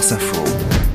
France Info.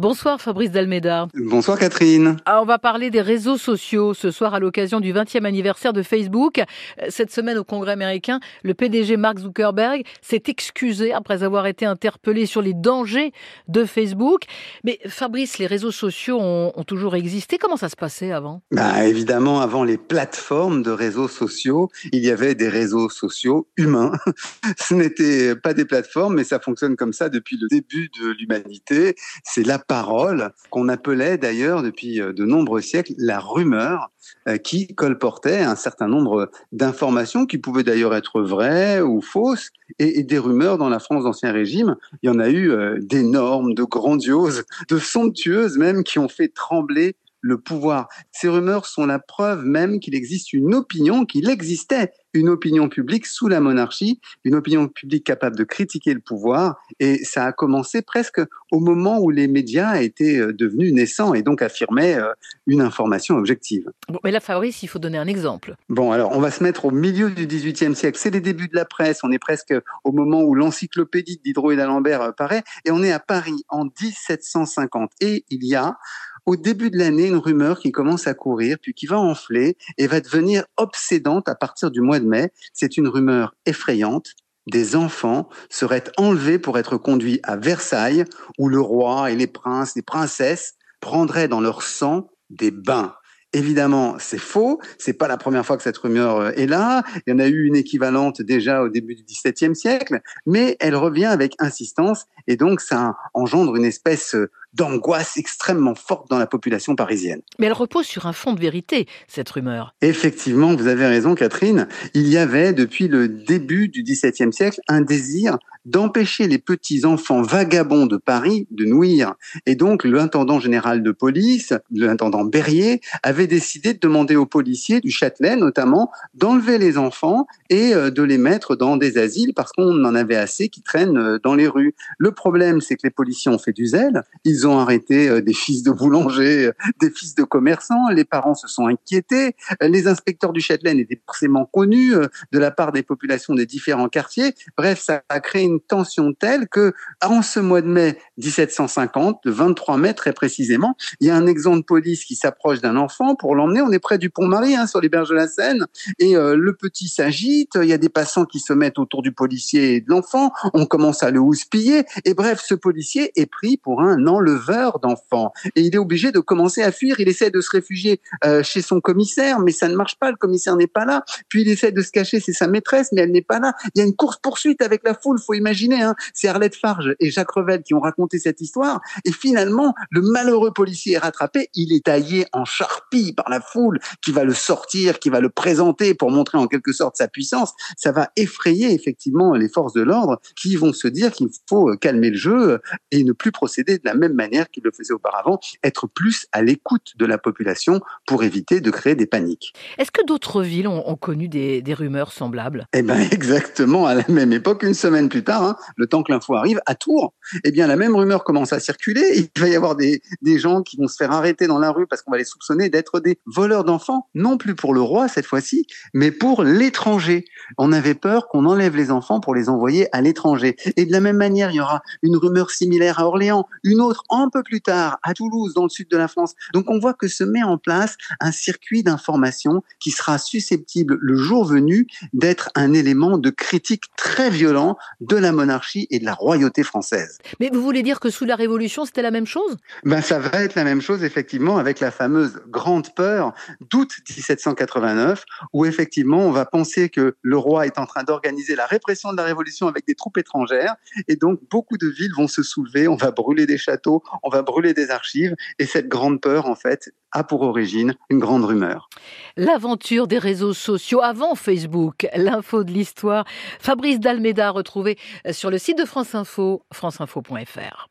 Bonsoir Fabrice Dalmeda. Bonsoir Catherine. Ah, on va parler des réseaux sociaux ce soir à l'occasion du 20e anniversaire de Facebook. Cette semaine au Congrès américain, le PDG Mark Zuckerberg s'est excusé après avoir été interpellé sur les dangers de Facebook. Mais Fabrice, les réseaux sociaux ont, ont toujours existé. Comment ça se passait avant? Bah, Évidemment, avant les plateformes de réseaux sociaux, il y avait des réseaux sociaux humains. Ce n'était pas des plateformes, mais ça fonctionne comme ça depuis le début de l'humanité. C'est la parole qu'on appelait d'ailleurs depuis euh, de nombreux siècles la rumeur euh, qui colportait un certain nombre d'informations qui pouvaient d'ailleurs être vraies ou fausses et, des rumeurs dans la France d'Ancien Régime. Il y en a eu euh, d'énormes, de grandioses, de somptueuses même qui ont fait trembler le pouvoir. Ces rumeurs sont la preuve même qu'il existe une opinion, qu'il existait une opinion publique sous la monarchie, une opinion publique capable de critiquer le pouvoir. Et ça a commencé presque au moment où les médias étaient euh, devenus naissants et donc affirmaient euh, une information objective. Bon, mais là, Fabrice, il faut donner un exemple. Bon, alors on va se mettre au milieu du XVIIIe siècle. C'est les débuts de la presse. On est presque au moment où l'encyclopédie Diderot et d'Alembert euh, paraît. Et on est à Paris en 1750. Et il y a au début de l'année une rumeur qui commence à courir, puis qui va enfler et va devenir obsédante à partir du mois mai. C'est une rumeur effrayante. Des enfants seraient enlevés pour être conduits à Versailles, où le roi et les princes, les princesses prendraient dans leur sang des bains. Évidemment, c'est faux. C'est pas la première fois que cette rumeur euh, est là. Il y en a eu une équivalente déjà au début du XVIIe siècle, mais elle revient avec insistance et donc ça engendre une espèce euh, d'angoisse extrêmement forte dans la population parisienne. Mais elle repose sur un fond de vérité, cette rumeur. Effectivement, vous avez raison, Catherine. Il y avait, depuis le début du XVIIe siècle, un désir d'empêcher les petits enfants vagabonds de Paris de nouir. Et donc, l'intendant général de police, l'intendant Berrier, avait décidé de demander aux policiers du Châtelet, notamment, d'enlever les enfants et euh, de les mettre dans des asiles parce qu'on en avait assez qui traînent euh, dans les rues. Le problème, c'est que les policiers ont fait du zèle. Ils ont arrêté euh, des fils de boulangers, des fils de commerçants. Les parents se sont inquiétés. Les inspecteurs du Châtelet étaient forcément connus de la part des populations des différents quartiers. Bref, ça a créé une tension telle que, en ce mois de mai 1750, le 23 mai très précisément, il y a un exemple de police qui s'approche d'un enfant pour l'emmener. On est près du pont-Marie, hein, sur les berges de la Seine, et euh, le petit s'agite. Il y a des passants qui se mettent autour du policier et de l'enfant. On commence à le houspiller. Et bref, ce policier est pris pour un enleveur d'enfants. Et il est obligé de commencer à fuir. Il essaie de se réfugier euh, chez son commissaire, mais ça ne marche pas. Le commissaire n'est pas là. Puis il essaie de se cacher, c'est sa maîtresse, mais elle n'est pas là. Il y a une course poursuite avec la foule. Faut imaginez, hein, c'est Arlette Farge et Jacques Revel qui ont raconté cette histoire. Et finalement, le malheureux policier est rattrapé. Il est taillé en charpie par la foule qui va le sortir, qui va le présenter pour montrer en quelque sorte sa puissance. Ça va effrayer effectivement les forces de l'ordre qui vont se dire qu'il faut calmer le jeu et ne plus procéder de la même manière qu'il le faisait auparavant, être plus à l'écoute de la population pour éviter de créer des paniques. Est-ce que d'autres villes ont, ont connu des, des, rumeurs semblables? Eh bien, exactement à la même époque, une semaine plus tard, hein, le temps que l'info arrive, à Tours, eh bien, la même rumeur commence à circuler. Il va y avoir des, des gens qui vont se faire arrêter dans la rue parce qu'on va les soupçonner d'être des voleurs d'enfants, non plus pour le roi cette fois-ci, mais pour l'étranger. On avait peur qu'on enlève les enfants pour les envoyer à l'étranger. Et de la même manière, il y aura une rumeur similaire à Orléans, une autre un peu plus tard à Toulouse, dans le sud de la France. Donc on voit que se met en place un circuit d'information qui sera susceptible, le jour venu, d'être un élément de critique très violent de la monarchie et de la royauté française. Mais vous voulez dire que sous la Révolution, c'était la même chose? Ben ça va être la même chose effectivement avec la fameuse Grande Peur d'août 1789, où effectivement on va penser que le roi est en train d'organiser la répression de la Révolution avec des troupes étrangères, et donc beaucoup de villes vont se soulever, on va brûler des châteaux, on va brûler des archives, et cette Grande Peur en fait a pour origine une grande rumeur. L'aventure des réseaux sociaux avant Facebook, l'info de l'histoire. Fabrice Dalmeda retrouvé sur le site de France Info, franceinfo.fr.